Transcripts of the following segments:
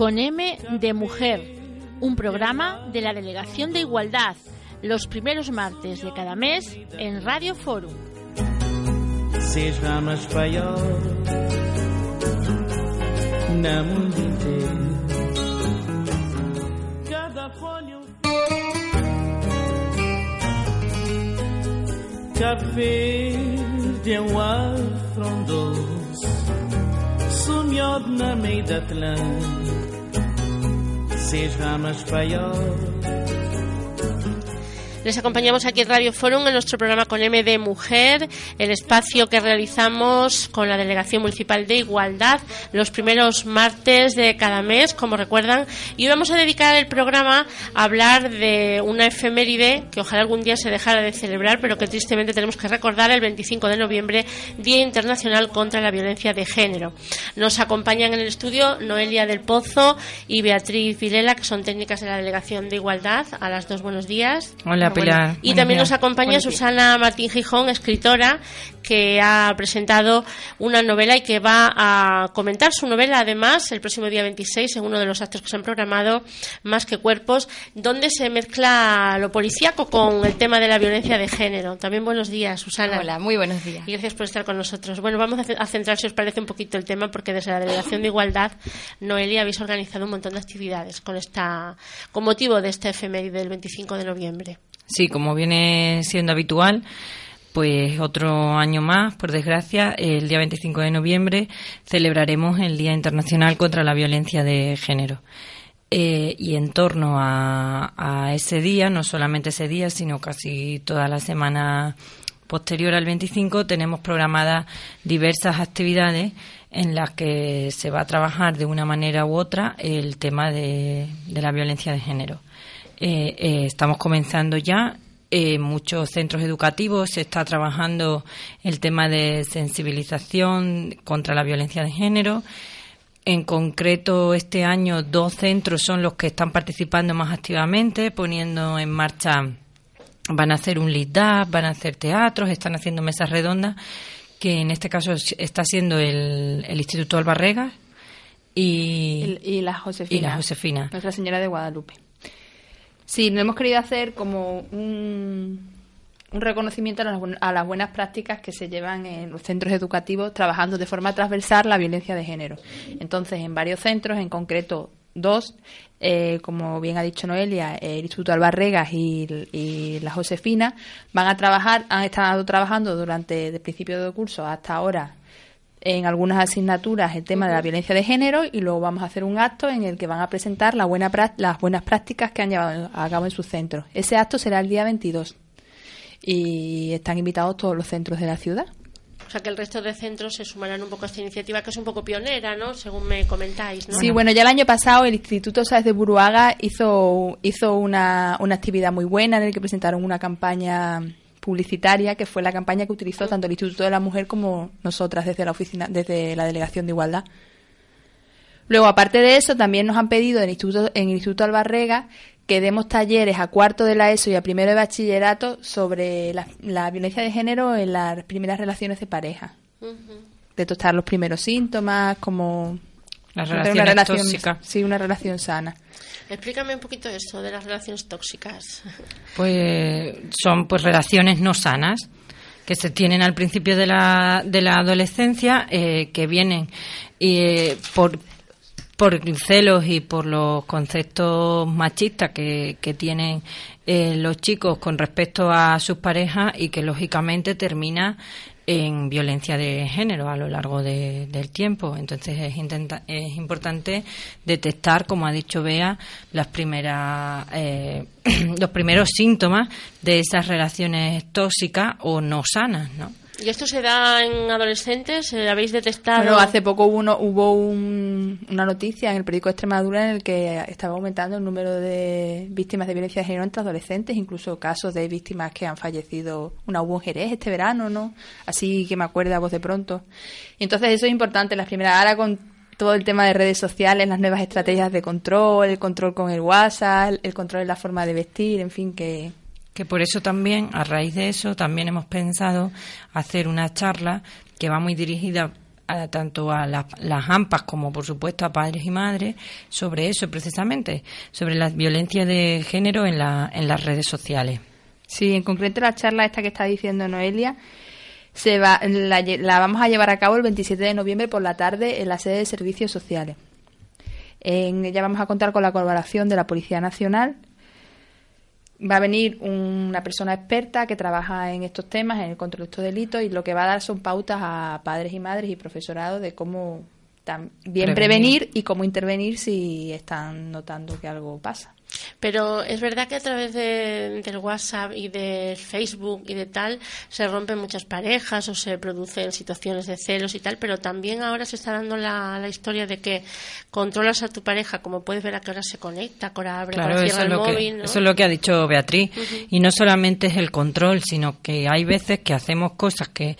con M de Mujer, un programa de la Delegación de Igualdad, los primeros martes de cada mes en Radio Forum. Seja mais maior na mundo inteiro. Cada folha Cabo Verde é um frondoso, sumido na meia da Atlântica, Francisco nos you. Les acompañamos aquí en Radio Forum en nuestro programa con M de Mujer, el espacio que realizamos con la Delegación Municipal de Igualdad los primeros martes de cada mes, como recuerdan. Y hoy vamos a dedicar el programa a hablar de una efeméride que ojalá algún día se dejara de celebrar, pero que tristemente tenemos que recordar el 25 de noviembre, Día Internacional contra la Violencia de Género. Nos acompañan en el estudio Noelia del Pozo y Beatriz Vilela, que son técnicas de la Delegación de Igualdad. A las dos, buenos días. Hola, Pilar. Y también nos acompaña Susana Martín Gijón, escritora, que ha presentado una novela y que va a comentar su novela, además, el próximo día 26, en uno de los actos que se han programado, Más que Cuerpos, donde se mezcla lo policíaco con el tema de la violencia de género. También buenos días, Susana. Hola, muy buenos días. Y gracias por estar con nosotros. Bueno, vamos a centrar, si os parece, un poquito el tema, porque desde la Delegación de Igualdad, Noelia, habéis organizado un montón de actividades con, esta, con motivo de este efeméride del 25 de noviembre. Sí, como viene siendo habitual, pues otro año más, por desgracia, el día 25 de noviembre celebraremos el Día Internacional contra la Violencia de Género. Eh, y en torno a, ese día, no solamente ese día, sino casi toda la semana posterior al 25, tenemos programadas diversas actividades en las que se va a trabajar de una manera u otra el tema de la violencia de género. Eh, eh, estamos comenzando ya. En muchos centros educativos se está trabajando el tema de sensibilización contra la violencia de género. En concreto, este año dos centros son los que están participando más activamente, poniendo en marcha, van a hacer un lead up, van a hacer teatros, están haciendo mesas redondas, que en este caso está siendo el, Instituto Albarregas y, y, la Josefina, y la Josefina. Nuestra Señora de Guadalupe. Sí, no hemos querido hacer como un, reconocimiento a las, buenas prácticas que se llevan en los centros educativos trabajando de forma transversal la violencia de género. Entonces, en varios centros, en concreto dos, eh, como bien ha dicho Noelia, el Instituto Albarregas y, la Josefina, van a trabajar, han estado trabajando durante el principio del curso hasta ahora en algunas asignaturas el tema de la violencia de género y luego vamos a hacer un acto en el que van a presentar la buena, las buenas prácticas que han llevado a cabo en sus centros. Ese acto será el día 22 y están invitados todos los centros de la ciudad. O sea que el resto de centros se sumarán un poco a esta iniciativa que es un poco pionera, ¿no? Según me comentáis, ¿no? Sí, bueno, ya el año pasado el Instituto Sáez de Buruaga hizo, hizo una, una actividad muy buena en el que presentaron una campaña publicitaria, que fue la campaña que utilizó tanto el Instituto de la Mujer como nosotras desde la oficina, desde la Delegación de Igualdad. Luego, aparte de eso, también nos han pedido en el Instituto, en el Instituto Albarrega que demos talleres a cuarto de la ESO y a primero de bachillerato sobre la, violencia de género en las primeras relaciones de pareja. De tostar los primeros síntomas, como las relaciones una tóxicas. Sí, una relación sana. Explícame un poquito eso de las relaciones tóxicas. Pues son pues relaciones no sanas que se tienen al principio de la, de la adolescencia, eh, que vienen eh, por, por celos y por los conceptos machistas que, que tienen eh, los chicos con respecto a sus parejas y que lógicamente termina en violencia de género a lo largo del tiempo. Entonces es, es importante detectar, como ha dicho Bea, las primeras, eh, los primeros síntomas de esas relaciones tóxicas o no sanas, ¿no? ¿Y esto se da en adolescentes? ¿Habéis detectado? Bueno, hace poco hubo, hubo una noticia en el periódico Extremadura en el que estaba aumentando el número de víctimas de violencia de género entre adolescentes, incluso casos de víctimas que han fallecido. Una hubo en Jerez este verano, ¿no? Así que me acuerdo a voz de pronto. Y entonces eso es importante. Las primeras, ahora con todo el tema de redes sociales, las nuevas estrategias de control, el control con el WhatsApp, el control en la forma de vestir, en fin, que que por eso también, a raíz de eso, también hemos pensado hacer una charla que va muy dirigida tanto a las, AMPAs como, por supuesto, a padres y madres sobre eso precisamente, sobre la violencia de género en, la, en las redes sociales. Sí, en concreto la charla esta que está diciendo Noelia se va, la, la, vamos a llevar a cabo el 27 de noviembre por la tarde en la sede de Servicios Sociales. En ella vamos a contar con la colaboración de la Policía Nacional. Va a venir una persona experta que trabaja en estos temas, en el control de estos delitos, y lo que va a dar son pautas a padres y madres y profesorado de cómo bien prevenir y cómo intervenir si están notando que algo pasa. Pero es verdad que a través de, del WhatsApp y de Facebook y de tal se rompen muchas parejas o se producen situaciones de celos y tal, pero también ahora se está dando la, la historia de que controlas a tu pareja, como puedes ver a qué hora se conecta, a qué hora abre, claro, eso el móvil. Eso es lo que ha dicho Beatriz. Y no solamente es el control, sino que hay veces que hacemos cosas que,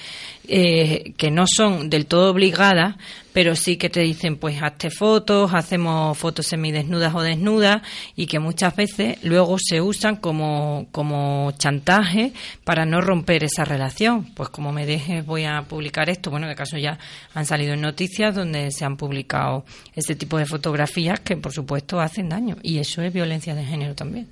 eh, que no son del todo obligadas, pero sí que te dicen, pues hazte fotos, hacemos fotos semidesnudas o desnudas y que muchas veces luego se usan como, como chantaje para no romper esa relación. Pues como me dejes voy a publicar esto. Bueno, de caso ya han salido en noticias donde se han publicado ese tipo de fotografías que por supuesto hacen daño y eso es violencia de género también.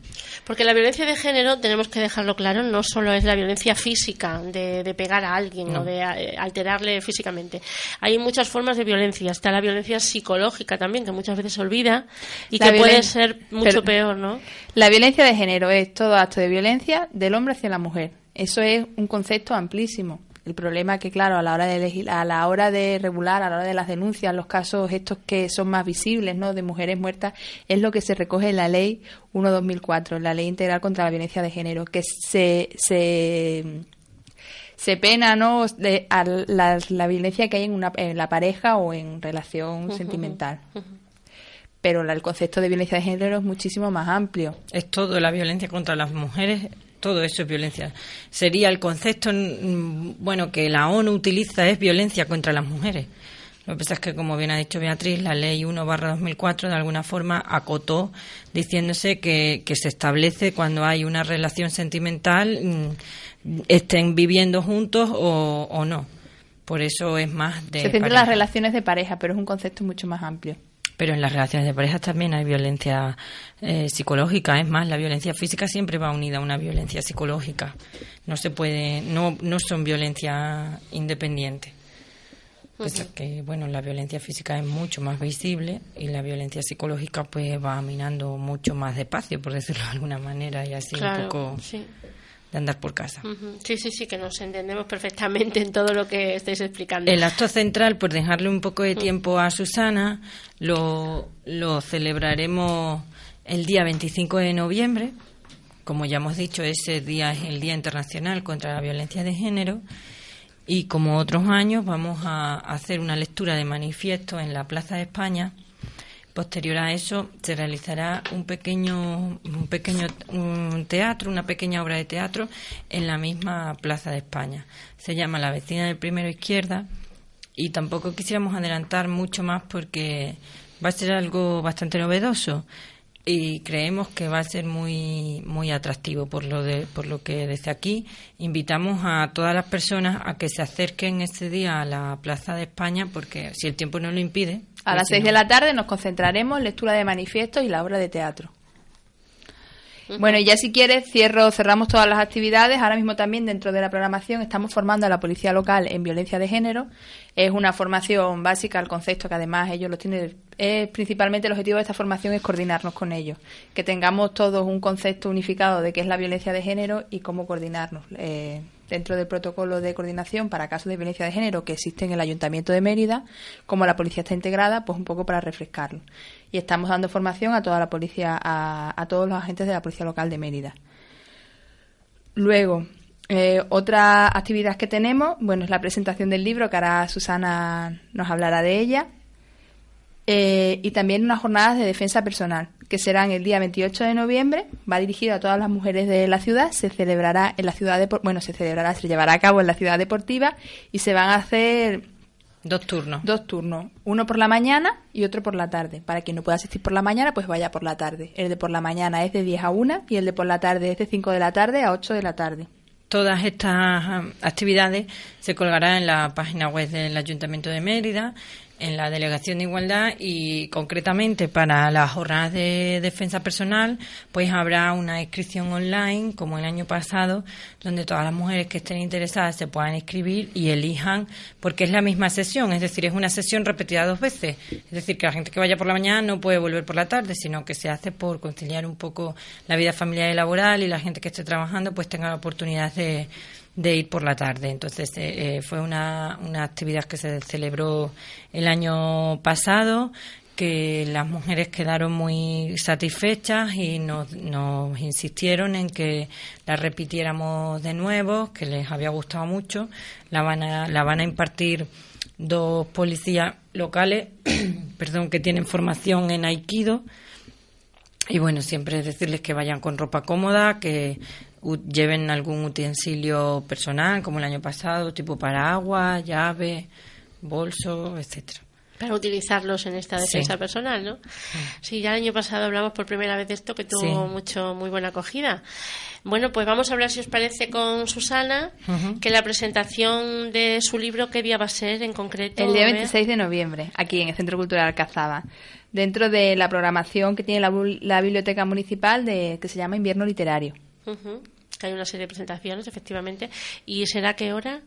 Porque la violencia de género, tenemos que dejarlo claro, no solo es la violencia física de, de pegar a alguien o de eh, alterarle físicamente. Hay muchas formas de violencia. Está la violencia psicológica también, que muchas veces se olvida y que puede ser mucho peor la violencia de género es todo acto de violencia del hombre hacia la mujer. Eso es un concepto amplísimo. El problema es que, claro, a la hora de a la hora de regular, a la hora de las denuncias, los casos estos que son más visibles, ¿no? De mujeres muertas, es lo que se recoge en la ley 1-2004, la ley integral contra la violencia de género, que se, se, se pena, ¿no? De, a la, violencia que hay en, una, en la pareja o en relación sentimental pero el concepto de violencia de género es muchísimo más amplio. Es todo, la violencia contra las mujeres, todo eso es violencia. Sería el concepto, bueno, que la ONU utiliza es violencia contra las mujeres. Lo que pasa es que, como bien ha dicho Beatriz, la ley 1 2004 de alguna forma acotó diciéndose que, que se establece cuando hay una relación sentimental, estén viviendo juntos o, o no. Por eso es más de. Se centra en las relaciones de pareja, pero es un concepto mucho más amplio. Pero en las relaciones de pareja también hay violencia eh, psicológica. Es más, la violencia física siempre va unida a una violencia psicológica. No se puede, no, no son violencia independientes. que, bueno, la violencia física es mucho más visible y la violencia psicológica pues va minando mucho más despacio, por decirlo de alguna manera, y así un poco de andar por casa. Sí, sí, sí, que nos entendemos perfectamente en todo lo que estáis explicando. El acto central, por dejarle un poco de tiempo a Susana, lo, lo celebraremos el día 25 de noviembre. Como ya hemos dicho, ese día es el Día Internacional contra la Violencia de Género. Y como otros años, vamos a hacer una lectura de manifiesto en la Plaza de España Posterior a eso se realizará un pequeño, un pequeño teatro, una pequeña obra de teatro en la misma Plaza de España. Se llama La vecina del primero izquierda y tampoco quisiéramos adelantar mucho más porque va a ser algo bastante novedoso y creemos que va a ser muy muy atractivo por lo de, por lo que desde aquí invitamos a todas las personas a que se acerquen ese día a la Plaza de España porque si el tiempo no lo impide a las seis de la tarde nos concentraremos en lectura de manifiestos y la obra de teatro. Bueno, y ya si quieres, cierro, cerramos todas las actividades. Ahora mismo también dentro de la programación estamos formando a la policía local en violencia de género. Es una formación básica al concepto que además ellos lo tienen. Es, principalmente el objetivo de esta formación es coordinarnos con ellos, que tengamos todos un concepto unificado de qué es la violencia de género y cómo coordinarnos. Eh, dentro del protocolo de coordinación para casos de violencia de género que existe en el Ayuntamiento de Mérida, como la policía está integrada, pues un poco para refrescarlo. Y estamos dando formación a toda la policía, a, todos los agentes de la policía local de Mérida. Luego, eh, otra actividad que tenemos, bueno, es la presentación del libro, que ahora Susana nos hablará de ella, eh, y también unas jornadas de defensa personal que serán el día 28 de noviembre, va dirigido a todas las mujeres de la ciudad, se celebrará en la ciudad de, bueno, se celebrará, se llevará a cabo en la ciudad deportiva y se van a hacer dos turnos. Dos turnos, uno por la mañana y otro por la tarde. Para quien no pueda asistir por la mañana, pues vaya por la tarde. El de por la mañana es de 10 a 1 y el de por la tarde es de 5 de la tarde a 8 de la tarde. todas estas actividades se colgarán en la página web del Ayuntamiento de Mérida, en la Delegación de Igualdad y concretamente para las jornadas de defensa personal, pues habrá una inscripción online, como el año pasado, donde todas las mujeres que estén interesadas se puedan inscribir y elijan, porque es la misma sesión, es decir, es una sesión repetida dos veces. Es decir, que la gente que vaya por la mañana no puede volver por la tarde, sino que se hace por conciliar un poco la vida familiar y laboral y la gente que esté trabajando pues tenga la oportunidad de de ir por la tarde. Entonces eh, eh, fue una, una actividad que se celebró el año pasado que las mujeres quedaron muy satisfechas y nos, nos, insistieron en que la repitiéramos de nuevo, que les había gustado mucho. La van a, la van a impartir dos policías locales, perdón, que tienen formación en Aikido. Y bueno, siempre decirles que vayan con ropa cómoda, que lleven algún utensilio personal, como el año pasado, tipo paraguas, llave, bolso, etcétera. Para utilizarlos en esta defensa personal, ¿no? Sí. ya el año pasado hablamos por primera vez de esto, que tuvo mucho, muy buena acogida. Bueno, pues vamos a hablar, si os parece, con Susana, que la presentación de su libro, ¿qué día va a ser en concreto? El día 26 de noviembre, aquí en el Centro Cultural Alcazaba, dentro de la programación que tiene la, Biblioteca Municipal de, que se llama Invierno Literario. Hay una serie de presentaciones, efectivamente. ¿Y será qué hora?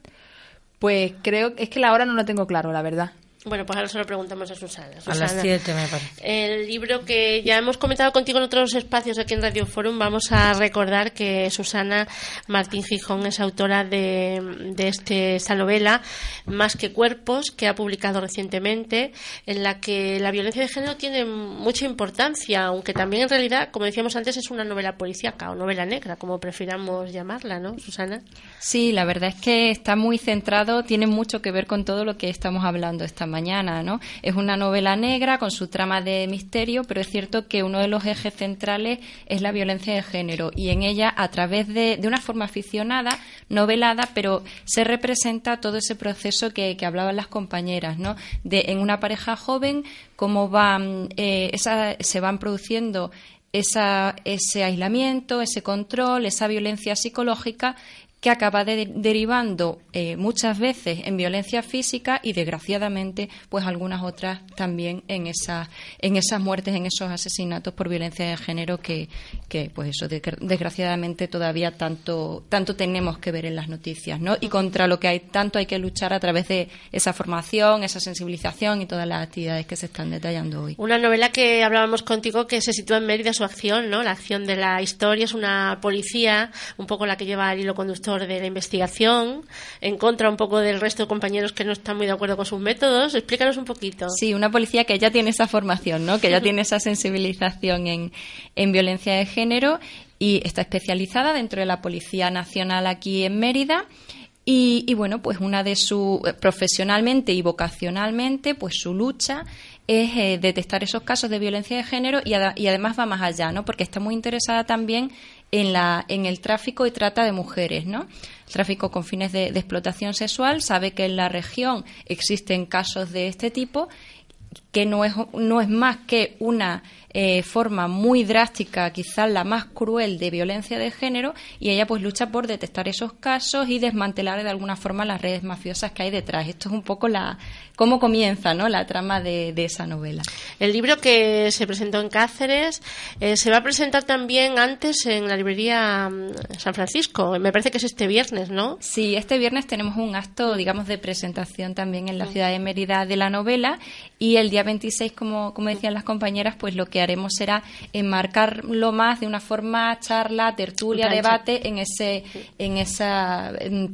Pues creo, es que la hora no lo tengo claro, la verdad. Bueno, pues ahora se lo preguntamos a Susana. A las 7 me parece. El libro que ya hemos comentado contigo en otros espacios aquí en Radio Forum, vamos a recordar que Susana Martín Gijón es autora de, de este, esta novela, Más que Cuerpos, que ha publicado recientemente, en la que la violencia de género tiene mucha importancia, aunque también en realidad, como decíamos antes, es una novela policíaca o novela negra, como prefiramos llamarla, ¿no, Susana? Sí, la verdad es que está muy centrado, tiene mucho que ver con todo lo que estamos hablando esta mañana, ¿no? Es una novela negra con su trama de misterio, pero es cierto que uno de los ejes centrales es la violencia de género y en ella, a través de, de una forma aficionada, novelada, pero se representa todo ese proceso que, hablaban las compañeras, ¿no? De en una pareja joven, cómo van, eh, esa, se van produciendo esa, ese aislamiento, ese control, esa violencia psicológica que acaba derivando eh, muchas veces en violencia física y desgraciadamente pues algunas otras también en esas en esas muertes en esos asesinatos por violencia de género que, que pues eso desgraciadamente todavía tanto tanto tenemos que ver en las noticias no y contra lo que hay tanto hay que luchar a través de esa formación esa sensibilización y todas las actividades que se están detallando hoy. Una novela que hablábamos contigo que se sitúa en Mérida su acción no la acción de la historia es una policía un poco la que lleva el hilo conductor de la investigación, en contra un poco del resto de compañeros que no están muy de acuerdo con sus métodos. Explícanos un poquito. Sí, una policía que ya tiene esa formación, ¿no? que ya tiene esa sensibilización en, en violencia de género y está especializada dentro de la Policía Nacional aquí en Mérida. Y, y, bueno, pues una de su profesionalmente y vocacionalmente, pues su lucha es eh, detectar esos casos de violencia de género y, y, además va más allá, ¿no? Porque está muy interesada también en, la, en el tráfico y trata de mujeres, ¿no? Tráfico con fines de explotación sexual sabe que en la región existen casos de este tipo que no es, no es más que una eh, forma muy drástica, quizás la más cruel de violencia de género, y ella pues lucha por detectar esos casos y desmantelar de alguna forma las redes mafiosas que hay detrás. Esto es un poco la cómo comienza ¿no? la trama de, esa novela. El libro que se presentó en Cáceres eh, se va a presentar también antes en la librería mm, San Francisco. Me parece que es este viernes, ¿no? Sí, este viernes tenemos un acto, digamos, de presentación también en la ciudad de Mérida de la novela y el día 26, como, como decían las compañeras, pues lo que haremos será enmarcarlo más de una forma charla, tertulia, debate en ese en ese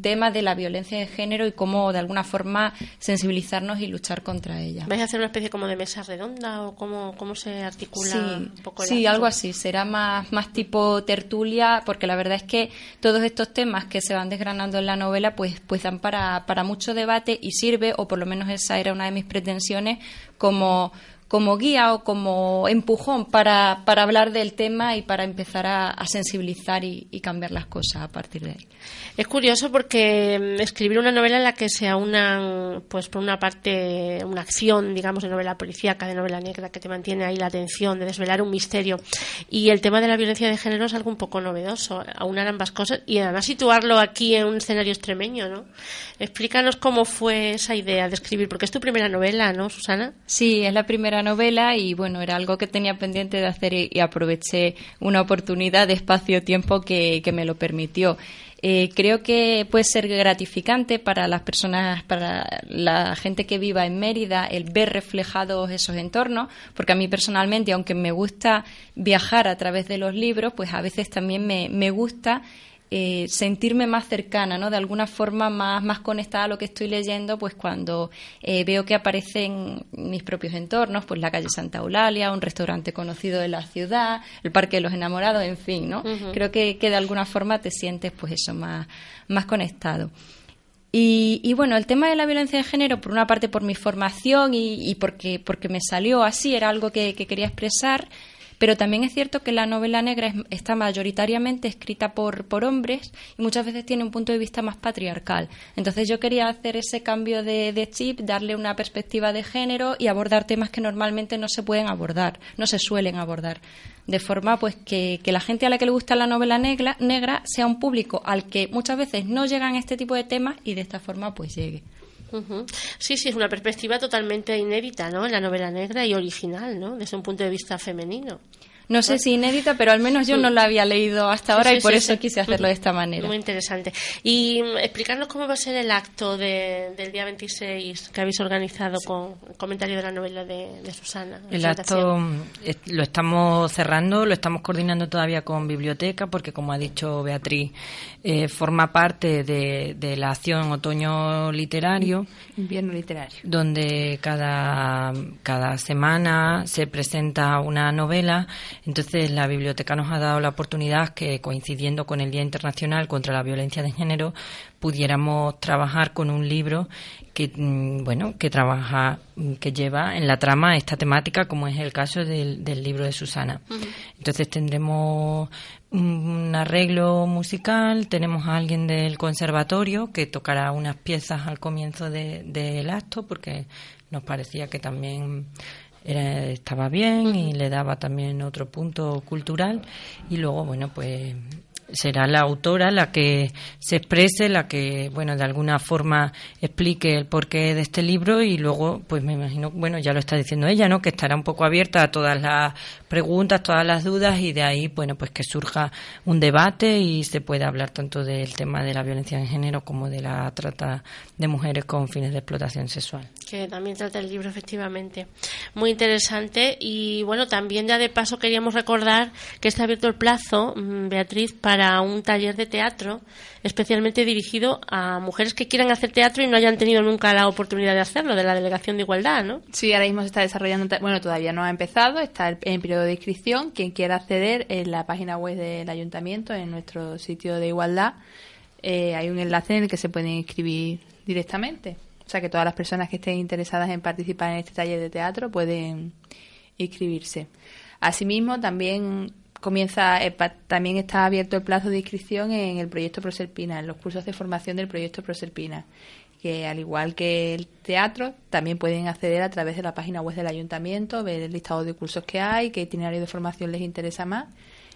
tema de la violencia de género y cómo de alguna forma sensibilizarnos y luchar contra ella. ¿Vais a hacer una especie como de mesa redonda o cómo, cómo se articula sí, un poco Sí, algo así, será más más tipo tertulia porque la verdad es que todos estos temas que se van desgranando en la novela pues pues dan para para mucho debate y sirve o por lo menos esa era una de mis pretensiones como como guía o como empujón para, para hablar del tema y para empezar a, sensibilizar y, cambiar las cosas a partir de ahí. Es curioso porque mm, escribir una novela en la que se aunan, pues por una parte, una acción, digamos, de novela policíaca, de novela negra, que te mantiene ahí la atención, de desvelar un misterio, y el tema de la violencia de género es algo un poco novedoso, aunar ambas cosas y además situarlo aquí en un escenario extremeño, ¿no? Explícanos cómo fue esa idea de escribir, porque es tu primera novela, ¿no, Susana? Sí, es la primera novela y bueno, era algo que tenía pendiente de hacer y, aproveché una oportunidad de espacio-tiempo que, que me lo permitió. Eh, creo que puede ser gratificante para las personas, para la gente que viva en Mérida, el ver reflejados esos entornos, porque a mí personalmente, aunque me gusta viajar a través de los libros, pues a veces también me, me gusta eh, sentirme más cercana, ¿no? De alguna forma más, más conectada a lo que estoy leyendo, pues cuando eh, veo que aparecen mis propios entornos, pues la calle Santa Eulalia, un restaurante conocido de la ciudad, el Parque de los Enamorados, en fin, ¿no? Creo que, que, de alguna forma te sientes, pues eso, más, más conectado. Y, y, bueno, el tema de la violencia de género, por una parte por mi formación y, y porque, porque me salió así, era algo que, que quería expresar, pero también es cierto que la novela negra está mayoritariamente escrita por, por hombres y muchas veces tiene un punto de vista más patriarcal. Entonces yo quería hacer ese cambio de, de chip, darle una perspectiva de género y abordar temas que normalmente no se pueden abordar, no se suelen abordar de forma pues que, que, la gente a la que le gusta la novela negra, negra sea un público al que muchas veces no llegan este tipo de temas y de esta forma pues llegue. Sí, sí, es una perspectiva totalmente inédita, ¿no? En la novela negra y original, ¿no? Desde un punto de vista femenino. No sé si inédita, pero al menos yo no la había leído hasta ahora y por eso quise hacerlo de esta manera. Muy interesante. Y mm, explicarnos cómo va a ser el acto del día 26 que habéis organizado con el comentario de la novela de, Susana. El acto mm, lo estamos cerrando, lo estamos coordinando todavía con biblioteca porque, como ha dicho Beatriz, eh, forma parte de, de la acción Otoño Literario. Invierno Literario. Donde cada, cada semana se presenta una novela entonces, la biblioteca nos ha dado la oportunidad que, coincidiendo con el Día Internacional contra la Violencia de Género, pudiéramos trabajar con un libro que, mm, bueno, que trabaja, mm, que lleva en la trama esta temática, como es el caso del, libro de Susana. Entonces, tendremos un arreglo musical, tenemos a alguien del conservatorio que tocará unas piezas al comienzo del acto, porque nos parecía que también estaba bien y le daba también otro punto cultural y luego bueno pues será la autora la que se exprese, la que, bueno, de alguna forma explique el porqué de este libro y luego, pues me imagino, bueno, ya lo está diciendo ella, ¿no? Que estará un poco abierta a todas las preguntas, todas las dudas y de ahí, bueno, pues que surja un debate y se pueda hablar tanto del tema de la violencia de género como de la trata de mujeres con fines de explotación sexual. Que también trata el libro, efectivamente. Muy interesante y, bueno, también ya de paso queríamos recordar que está abierto el plazo, mm, Beatriz, para un taller de teatro especialmente dirigido a mujeres que quieran hacer teatro y no hayan tenido nunca la oportunidad de hacerlo, de la Delegación de Igualdad, ¿no? Sí, ahora mismo se está desarrollando, bueno, todavía no ha empezado, está en periodo de inscripción. Quien quiera acceder en la página web del ayuntamiento, en nuestro sitio de igualdad, eh, hay un enlace en el que se pueden inscribir directamente. O sea que todas las personas que estén interesadas en participar en este taller de teatro pueden inscribirse. Asimismo, también comienza eh, también está abierto el plazo de inscripción en el proyecto Proserpina, en los cursos de formación del proyecto Proserpina, que al igual que el teatro, también pueden acceder a través de la página web del ayuntamiento, ver el listado de cursos que hay, qué itinerario de formación les interesa más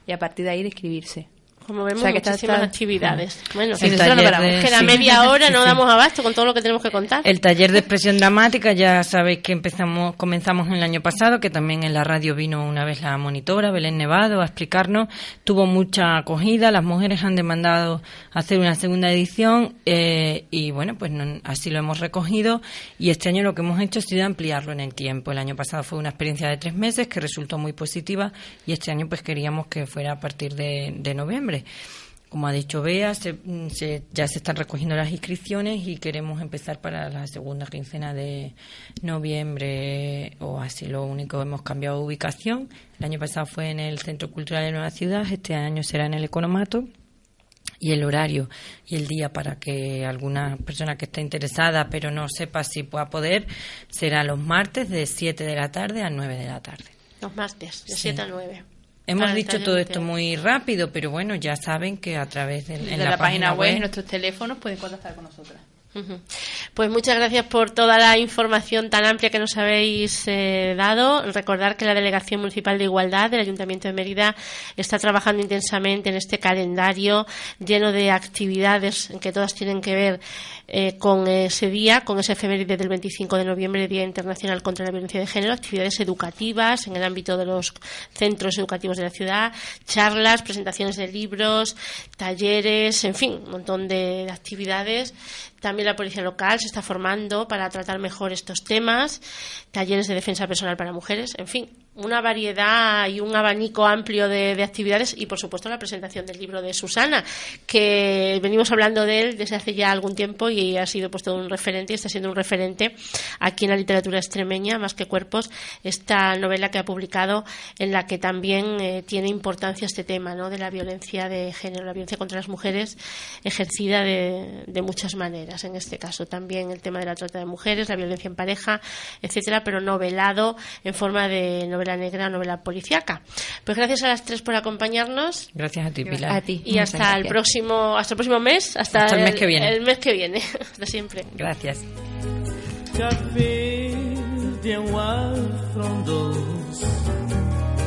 y a partir de ahí inscribirse. Como vemos, muchísimas actividades. Bueno, si nosotros no paramos, que media hora no damos abasto con todo lo que tenemos que contar. El taller de expresión dramática, ya sabéis que empezamos, comenzamos el año pasado, que también en la radio vino una vez la monitora, Belén Nevado, a explicarnos. Tuvo mucha acogida, las mujeres han demandado hacer una segunda edición eh, y bueno, pues así lo hemos recogido y este año lo que hemos hecho ha sido ampliarlo en el tiempo. El año pasado fue una experiencia de tres meses que resultó muy positiva y este año pues queríamos que fuera a partir de noviembre como ha dicho Bea, mm, ya se están recogiendo las inscripciones y queremos empezar para la segunda quincena de noviembre o así. Lo único, hemos cambiado de ubicación. El año pasado fue en el Centro Cultural de Nueva Ciudad, este año será en el Economato. y el horario y el día para que alguna persona que esté interesada pero no sepa si pueda poder será los martes de 7 de la tarde a 9 de la tarde. Los martes, de 7 a 9. Hemos dicho todo esto muy rápido, pero bueno, ya saben que a través de, en la, página, web, y nuestros teléfonos pueden contactar con nosotras. Pues muchas gracias por toda la información tan amplia que nos habéis eh, dado. Recordar que la Delegación Municipal de Igualdad del Ayuntamiento de Mérida está trabajando intensamente en este calendario lleno de actividades que todas tienen que ver eh, con ese día, con ese efeméride del 25 de noviembre, Día Internacional contra la Violencia de Género, actividades educativas en el ámbito de los centros educativos de la ciudad, charlas, presentaciones de libros, talleres, en fin, un montón de actividades. También la policía local se está formando para tratar mejor estos temas, talleres de defensa personal para mujeres, en fin, una variedad y un abanico amplio de, actividades y, por supuesto, la presentación del libro de Susana, que venimos hablando de él desde hace ya algún tiempo y ha sido puesto un referente y está siendo un referente aquí en la literatura extremeña, más que cuerpos, esta novela que ha publicado en la que también eh, tiene importancia este tema ¿no? de la violencia de género, la violencia contra las mujeres ejercida de, de muchas maneras. En este caso también el tema de la trata de mujeres, la violencia en pareja, etcétera, pero novelado en forma de novela novela negra, novela policiaca. Pues gracias a las tres por acompañarnos. Gracias a ti, Pilar. A ti. Y hasta el próximo, hasta el próximo mes, hasta, el, mes que viene. El mes que viene, hasta siempre. Gracias. Café de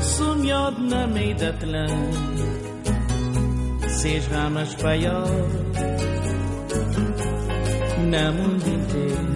Sonhado na meia da Seis ramas paiol Na mundo inteiro